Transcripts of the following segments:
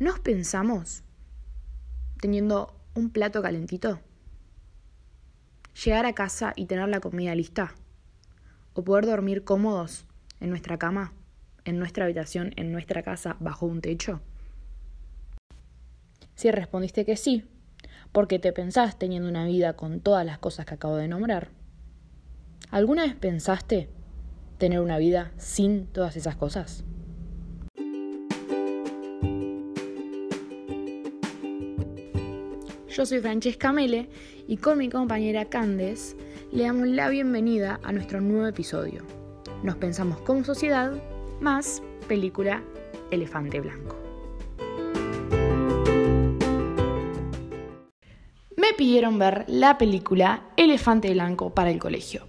¿nos pensamos teniendo un plato calentito? ¿Llegar a casa y tener la comida lista? ¿O poder dormir cómodos en nuestra cama, en nuestra habitación, en nuestra casa, bajo un techo? Si respondiste que sí, porque te pensás teniendo una vida con todas las cosas que acabo de nombrar, ¿alguna vez pensaste tener una vida sin todas esas cosas? Yo soy Francesca Mele y con mi compañera Candes le damos la bienvenida a nuestro nuevo episodio. Nos pensamos como sociedad más película Elefante Blanco. Me pidieron ver la película Elefante Blanco para el colegio,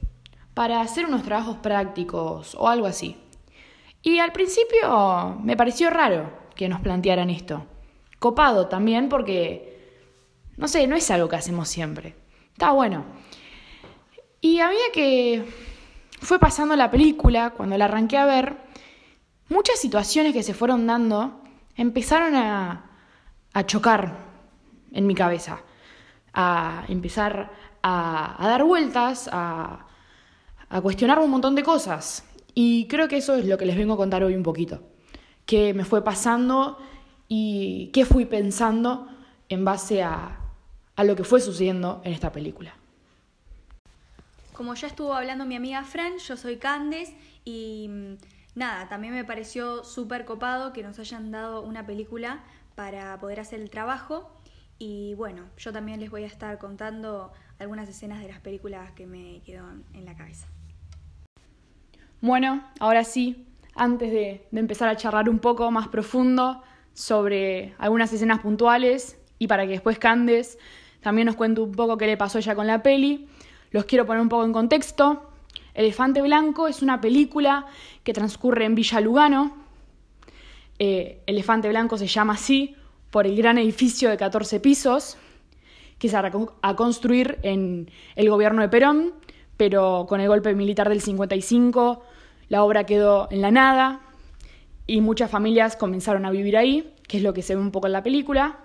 para hacer unos trabajos prácticos o algo así. Y al principio me pareció raro que nos plantearan esto. Copado también porque no sé, no es algo que hacemos siempre. Está bueno. Y a medida que fue pasando la película, cuando la arranqué a ver, muchas situaciones que se fueron dando empezaron a, chocar en mi cabeza, a empezar a, dar vueltas, a, a cuestionar un montón de cosas. Y creo que eso es lo que les vengo a contar hoy un poquito. Qué me fue pasando y qué fui pensando en base a, a lo que fue sucediendo en esta película. Como ya estuvo hablando mi amiga Fran, yo soy Candes y mm, nada, también me pareció súper copado que nos hayan dado una película para poder hacer el trabajo. Y bueno, yo también les voy a estar contando algunas escenas de las películas que me quedaron en la cabeza. Bueno, ahora sí, antes de, de empezar a charlar un poco más profundo sobre algunas escenas puntuales y para que después Candes también nos cuento un poco qué le pasó ella con la peli. Los quiero poner un poco en contexto. Elefante Blanco es una película que transcurre en Villa Lugano. Eh, Elefante Blanco se llama así por el gran edificio de 14 pisos que se a construir en el gobierno de Perón, pero con el golpe militar del 55 la obra quedó en la nada y muchas familias comenzaron a vivir ahí, que es lo que se ve un poco en la película.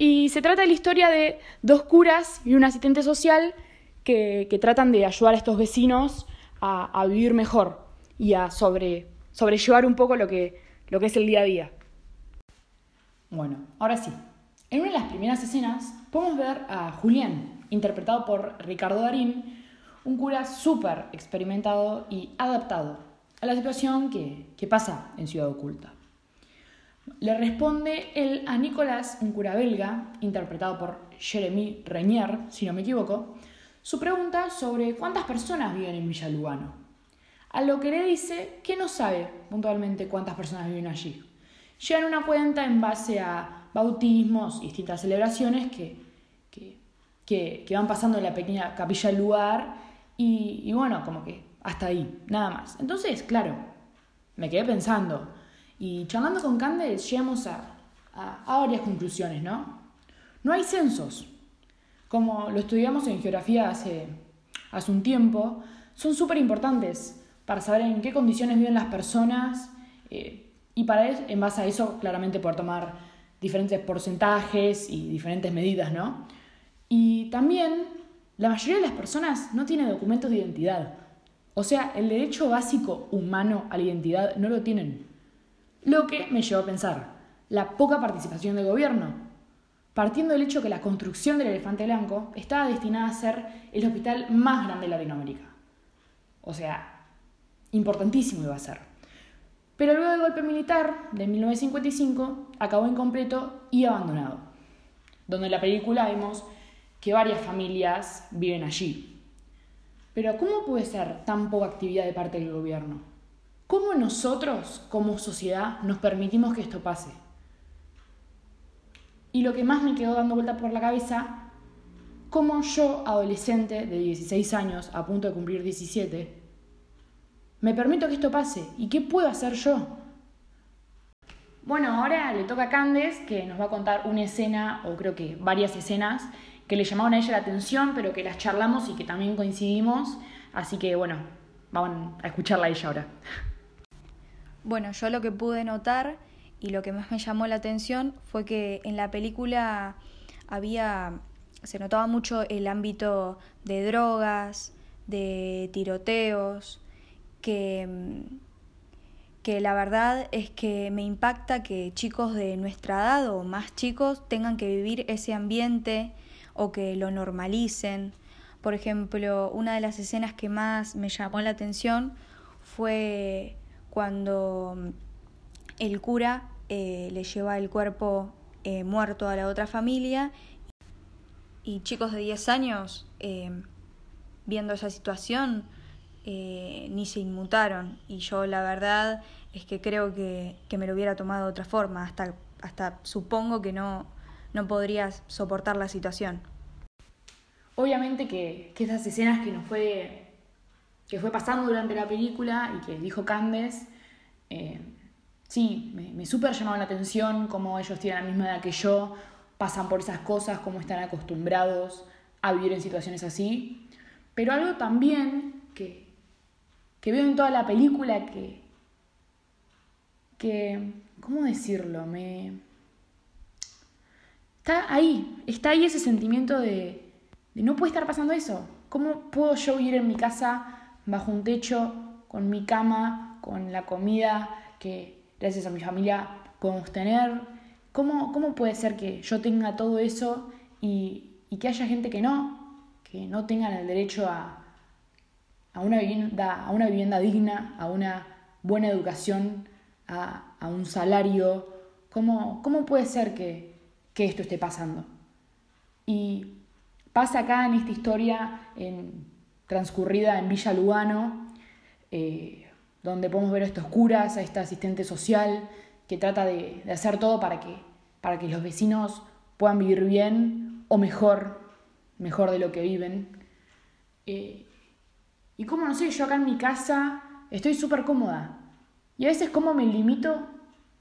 Y se trata de la historia de dos curas y un asistente social que, tratan de ayudar a estos vecinos a, vivir mejor y a sobre, sobrellevar un poco lo que, lo que es el día a día. Bueno, ahora sí. En una de las primeras escenas podemos ver a Julián, interpretado por Ricardo Darín, un cura súper experimentado y adaptado a la situación que, que pasa en Ciudad Oculta. Le responde él a Nicolás, un cura belga, interpretado por Jeremy Renier, si no me equivoco, su pregunta sobre cuántas personas viven en Villa Lugano. A lo que le dice que no sabe puntualmente cuántas personas viven allí. Llevan una cuenta en base a bautismos y distintas celebraciones que, que, van pasando en la pequeña capilla del lugar y bueno, como que hasta ahí, nada más. Entonces, claro, me quedé pensando, y charlando con Candes llegamos a, varias conclusiones, ¿no? No hay censos. Como lo estudiamos en geografía hace, hace un tiempo, son súper importantes para saber en qué condiciones viven las personas eh, y para en base a eso claramente poder tomar diferentes porcentajes y diferentes medidas, ¿no? Y también la mayoría de las personas no tiene documentos de identidad. O sea, el derecho básico humano a la identidad no lo tienen. Lo que me llevó a pensar, la poca participación del gobierno, partiendo del hecho que la construcción del elefante blanco estaba destinada a ser el hospital más grande de Latinoamérica. O sea, importantísimo iba a ser. Pero luego del golpe militar de 1955 acabó incompleto y abandonado, donde en la película vemos que varias familias viven allí. Pero ¿cómo puede ser tan poca actividad de parte del gobierno? ¿Cómo nosotros como sociedad nos permitimos que esto pase? Y lo que más me quedó dando vuelta por la cabeza, cómo yo, adolescente de 16 años, a punto de cumplir 17, me permito que esto pase. ¿Y qué puedo hacer yo? Bueno, ahora le toca a Candes, que nos va a contar una escena, o creo que varias escenas, que le llamaron a ella la atención, pero que las charlamos y que también coincidimos. Así que bueno, vamos a escucharla a ella ahora. Bueno, yo lo que pude notar y lo que más me llamó la atención fue que en la película había se notaba mucho el ámbito de drogas, de tiroteos, que, que la verdad es que me impacta que chicos de nuestra edad o más chicos tengan que vivir ese ambiente o que lo normalicen. Por ejemplo, una de las escenas que más me llamó la atención fue cuando el cura eh, le lleva el cuerpo eh, muerto a la otra familia. Y chicos de 10 años eh, viendo esa situación ni se inmutaron. Y yo la verdad es que creo que, que, me lo hubiera tomado de otra forma, hasta, hasta supongo que no, no podría soportar la situación. Obviamente que, que esas escenas que nos fue que fue pasando durante la película y que dijo Candes, eh, sí, me, me súper llamaron la atención cómo ellos tienen la misma edad que yo, pasan por esas cosas, cómo están acostumbrados a vivir en situaciones así. Pero algo también que, que veo en toda la película que, que, ¿cómo decirlo? Me... Está ahí, está ahí ese sentimiento de, de no puede estar pasando eso. ¿Cómo puedo yo vivir en mi casa bajo un techo, con mi cama, con la comida que gracias a mi familia podemos tener. ¿Cómo, cómo puede ser que yo tenga todo eso y, y, que haya gente que no, que no tengan el derecho a, a, una, vivienda, a una vivienda digna, a una buena educación, a, a un salario? ¿Cómo, ¿Cómo puede ser que, que esto esté pasando? Y pasa acá en esta historia, en transcurrida en Villa Lugano, eh, donde podemos ver a estos curas, a esta asistente social que trata de, hacer todo para que, para que los vecinos puedan vivir bien o mejor, mejor de lo que viven. Eh, y como no sé, yo acá en mi casa estoy súper cómoda. Y a veces como me limito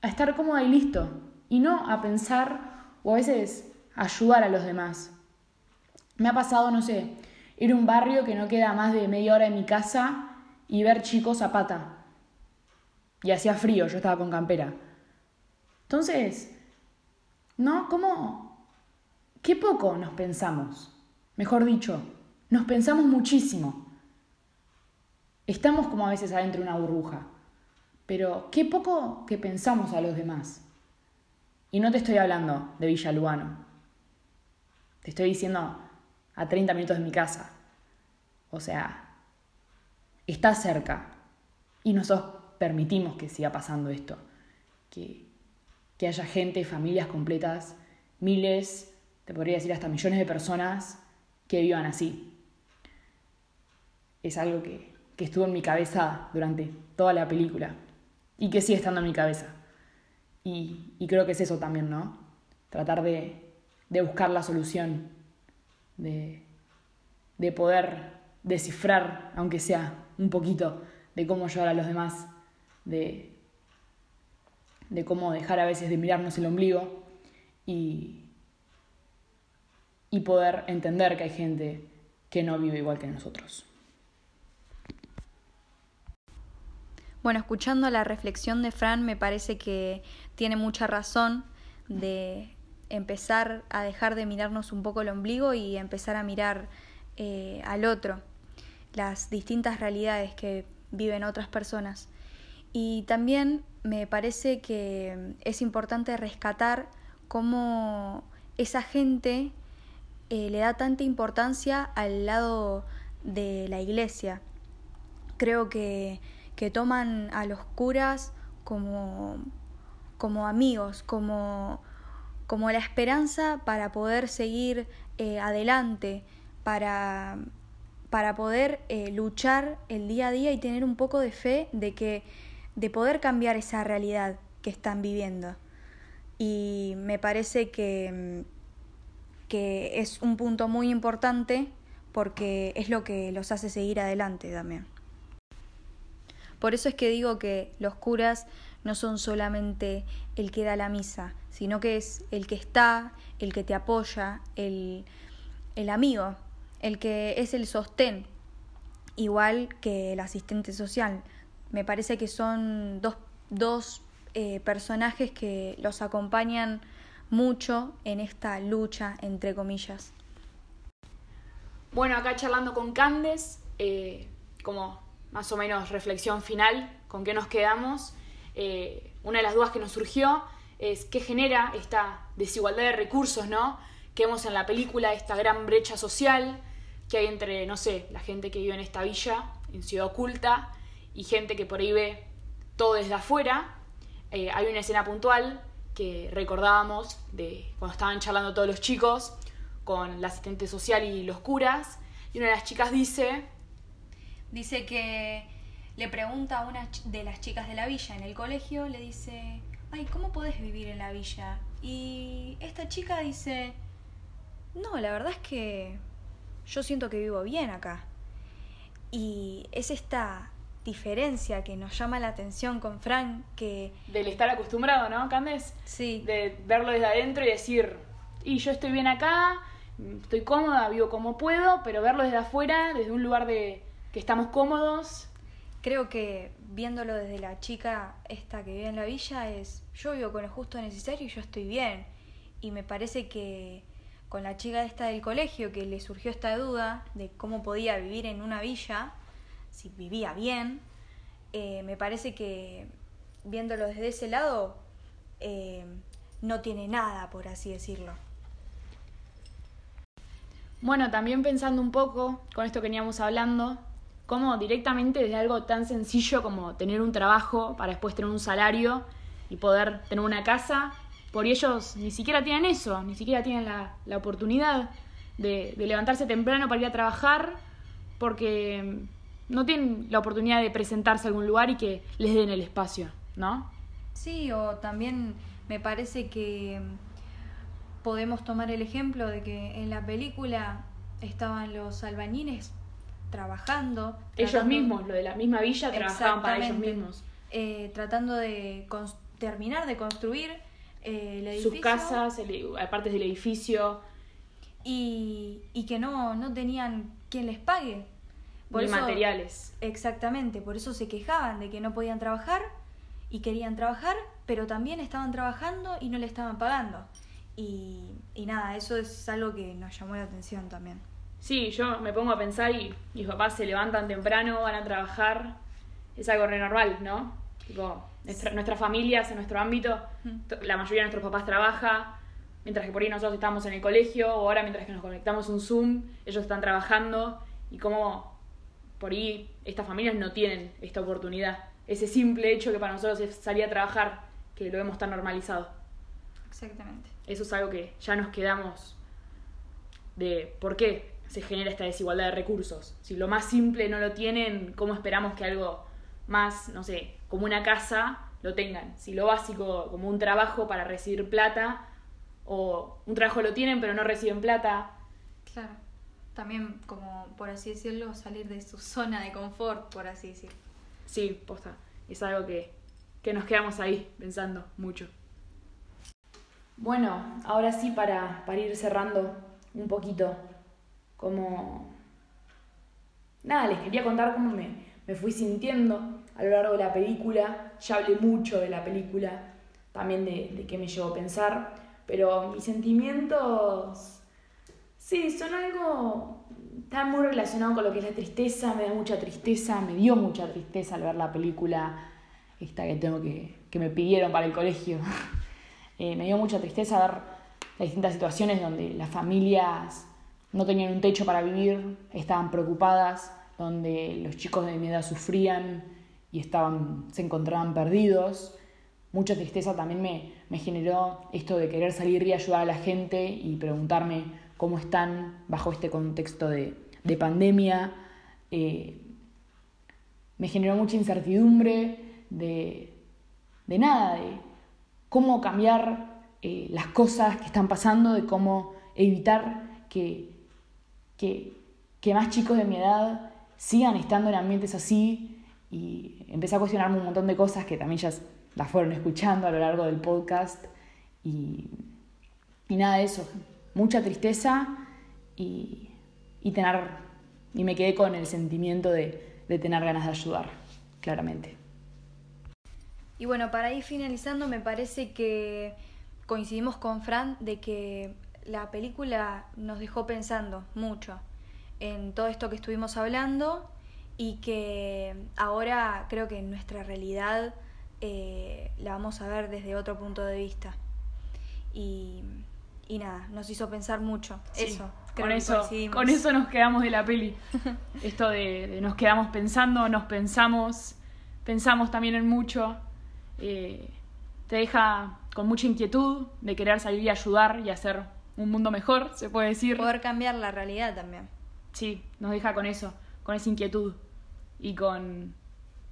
a estar cómoda y listo. Y no a pensar o a veces ayudar a los demás. Me ha pasado, no sé, ir a un barrio que no queda más de media hora de mi casa y ver chicos a pata. Y hacía frío, yo estaba con campera. Entonces, ¿no? ¿Cómo? Qué poco nos pensamos. Mejor dicho, nos pensamos muchísimo. Estamos como a veces adentro de una burbuja. Pero qué poco que pensamos a los demás. Y no te estoy hablando de Villalubano. Te estoy diciendo a 30 minutos de mi casa. O sea, está cerca. Y nosotros permitimos que siga pasando esto. Que, que haya gente, familias completas, miles, te podría decir hasta millones de personas que vivan así. Es algo que, que estuvo en mi cabeza durante toda la película y que sigue estando en mi cabeza. Y, y creo que es eso también, ¿no? Tratar de, de buscar la solución de, poder descifrar, aunque sea un poquito, de cómo ayudar a los demás, de, de cómo dejar a veces de mirarnos el ombligo y, y poder entender que hay gente que no vive igual que nosotros. Bueno, escuchando la reflexión de Fran me parece que tiene mucha razón de empezar a dejar de mirarnos un poco el ombligo y empezar a mirar eh, al otro, las distintas realidades que viven otras personas. Y también me parece que es importante rescatar cómo esa gente eh, le da tanta importancia al lado de la iglesia. Creo que, que toman a los curas como, como amigos, como como la esperanza para poder seguir eh, adelante, para, para poder eh, luchar el día a día y tener un poco de fe de que de poder cambiar esa realidad que están viviendo. Y me parece que, que es un punto muy importante porque es lo que los hace seguir adelante también. Por eso es que digo que los curas no son solamente el que da la misa, sino que es el que está, el que te apoya, el, el amigo, el que es el sostén, igual que el asistente social. Me parece que son dos, dos eh, personajes que los acompañan mucho en esta lucha, entre comillas. Bueno, acá charlando con Candes, eh, como más o menos reflexión final, con qué nos quedamos, eh, una de las dudas que nos surgió es qué genera esta desigualdad de recursos, ¿no? Que vemos en la película, esta gran brecha social que hay entre, no sé, la gente que vive en esta villa, en Ciudad Oculta, y gente que por ahí ve todo desde afuera. Eh, hay una escena puntual que recordábamos de cuando estaban charlando todos los chicos con la asistente social y los curas, y una de las chicas dice... Dice que le pregunta a una de las chicas de la villa en el colegio, le dice, ay, ¿cómo podés vivir en la villa? Y esta chica dice, no, la verdad es que yo siento que vivo bien acá. Y es esta diferencia que nos llama la atención con Frank, que... Del estar acostumbrado, ¿no, Candes? Sí. De verlo desde adentro y decir, y yo estoy bien acá, estoy cómoda, vivo como puedo, pero verlo desde afuera, desde un lugar de que estamos cómodos. Creo que viéndolo desde la chica esta que vive en la villa es, yo vivo con lo justo necesario y yo estoy bien. Y me parece que con la chica esta del colegio que le surgió esta duda de cómo podía vivir en una villa, si vivía bien, eh, me parece que viéndolo desde ese lado eh, no tiene nada, por así decirlo. Bueno, también pensando un poco con esto que veníamos hablando, cómo directamente desde algo tan sencillo como tener un trabajo para después tener un salario y poder tener una casa, por ellos ni siquiera tienen eso, ni siquiera tienen la, la oportunidad de, de, levantarse temprano para ir a trabajar porque no tienen la oportunidad de presentarse a algún lugar y que les den el espacio, ¿no? Sí, o también me parece que podemos tomar el ejemplo de que en la película estaban los albañiles trabajando. Ellos tratando- mismos, lo de la misma villa, trabajaban para ellos mismos. eh, tratando de terminar de construir eh, el edificio. Sus casas, el- partes del edificio, y, y que no, no tenían quien les pague. Por ni eso- materiales. Exactamente, por eso se quejaban de que no podían trabajar y querían trabajar, pero también estaban trabajando y no le estaban pagando. Y, y nada, eso es algo que nos llamó la atención también. Sí, yo me pongo a pensar y mis papás se levantan temprano, van a trabajar. Es algo re normal, ¿no? Tipo, nuestra- nuestras familias, en nuestro ámbito, la mayoría de nuestros papás trabaja, mientras que por ahí nosotros estamos en el colegio, o ahora mientras que nos conectamos un Zoom, ellos están trabajando, y como por ahí estas familias no tienen esta oportunidad. Ese simple hecho que para nosotros es salir a trabajar, que lo vemos tan normalizado. Exactamente. Eso es algo que ya nos quedamos de por qué se genera esta desigualdad de recursos. Si lo más simple no lo tienen, ¿cómo esperamos que algo más, no sé, como una casa, lo tengan? Si lo básico, como un trabajo para recibir plata, o un trabajo lo tienen pero no reciben plata. Claro. También, como por así decirlo, salir de su zona de confort, por así decirlo. Sí, posta. Es algo que, que nos quedamos ahí pensando mucho. Bueno, ahora sí para, para ir cerrando un poquito, como... Nada, les quería contar cómo me, me fui sintiendo a lo largo de la película. Ya hablé mucho de la película, también de, de qué me llevó a pensar, pero mis sentimientos, sí, son algo... Están muy relacionado con lo que es la tristeza, me da mucha tristeza, me dio mucha tristeza al ver la película esta que tengo que, que me pidieron para el colegio. Eh, me dio mucha tristeza ver las distintas situaciones donde las familias no tenían un techo para vivir, estaban preocupadas, donde los chicos de mi edad sufrían y estaban, se encontraban perdidos. Mucha tristeza también me, me generó esto de querer salir y ayudar a la gente y preguntarme cómo están bajo este contexto de, de pandemia. Eh, me generó mucha incertidumbre de, de nada, de cómo cambiar eh, las cosas que están pasando, de cómo evitar que, que, que, más chicos de mi edad sigan estando en ambientes así y empecé a cuestionarme un montón de cosas que también ya las fueron escuchando a lo largo del podcast y, y nada de eso, mucha tristeza y, y, tener, y me quedé con el sentimiento de, de tener ganas de ayudar, claramente. Y bueno, para ir finalizando, me parece que coincidimos con Fran de que la película nos dejó pensando mucho en todo esto que estuvimos hablando y que ahora creo que en nuestra realidad eh, la vamos a ver desde otro punto de vista. Y, nada, nos hizo pensar mucho. eso, con eso, con eso nos quedamos de la peli. Esto de, nos quedamos pensando, nos pensamos, pensamos también en mucho. Eh, te deja con mucha inquietud de querer salir y ayudar y hacer un mundo mejor, se puede decir. Poder cambiar la realidad también. Sí, nos deja con eso, con esa inquietud y con,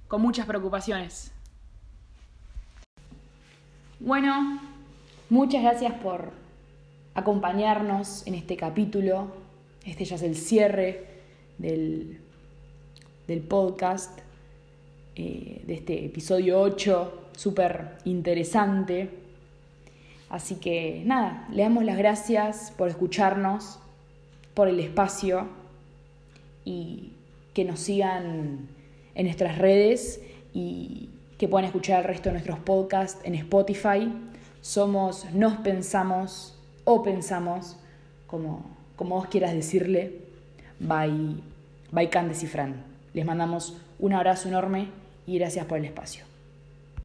con muchas preocupaciones. Bueno, muchas gracias por acompañarnos en este capítulo. Este ya es el cierre del, del podcast, eh, de este episodio 8, súper interesante. Así que nada, le damos las gracias por escucharnos, por el espacio y que nos sigan en nuestras redes y que puedan escuchar el resto de nuestros podcasts en Spotify. Somos Nos Pensamos o Pensamos, como, como vos quieras decirle, by, by Candes y Fran. Les mandamos un abrazo enorme y gracias por el espacio.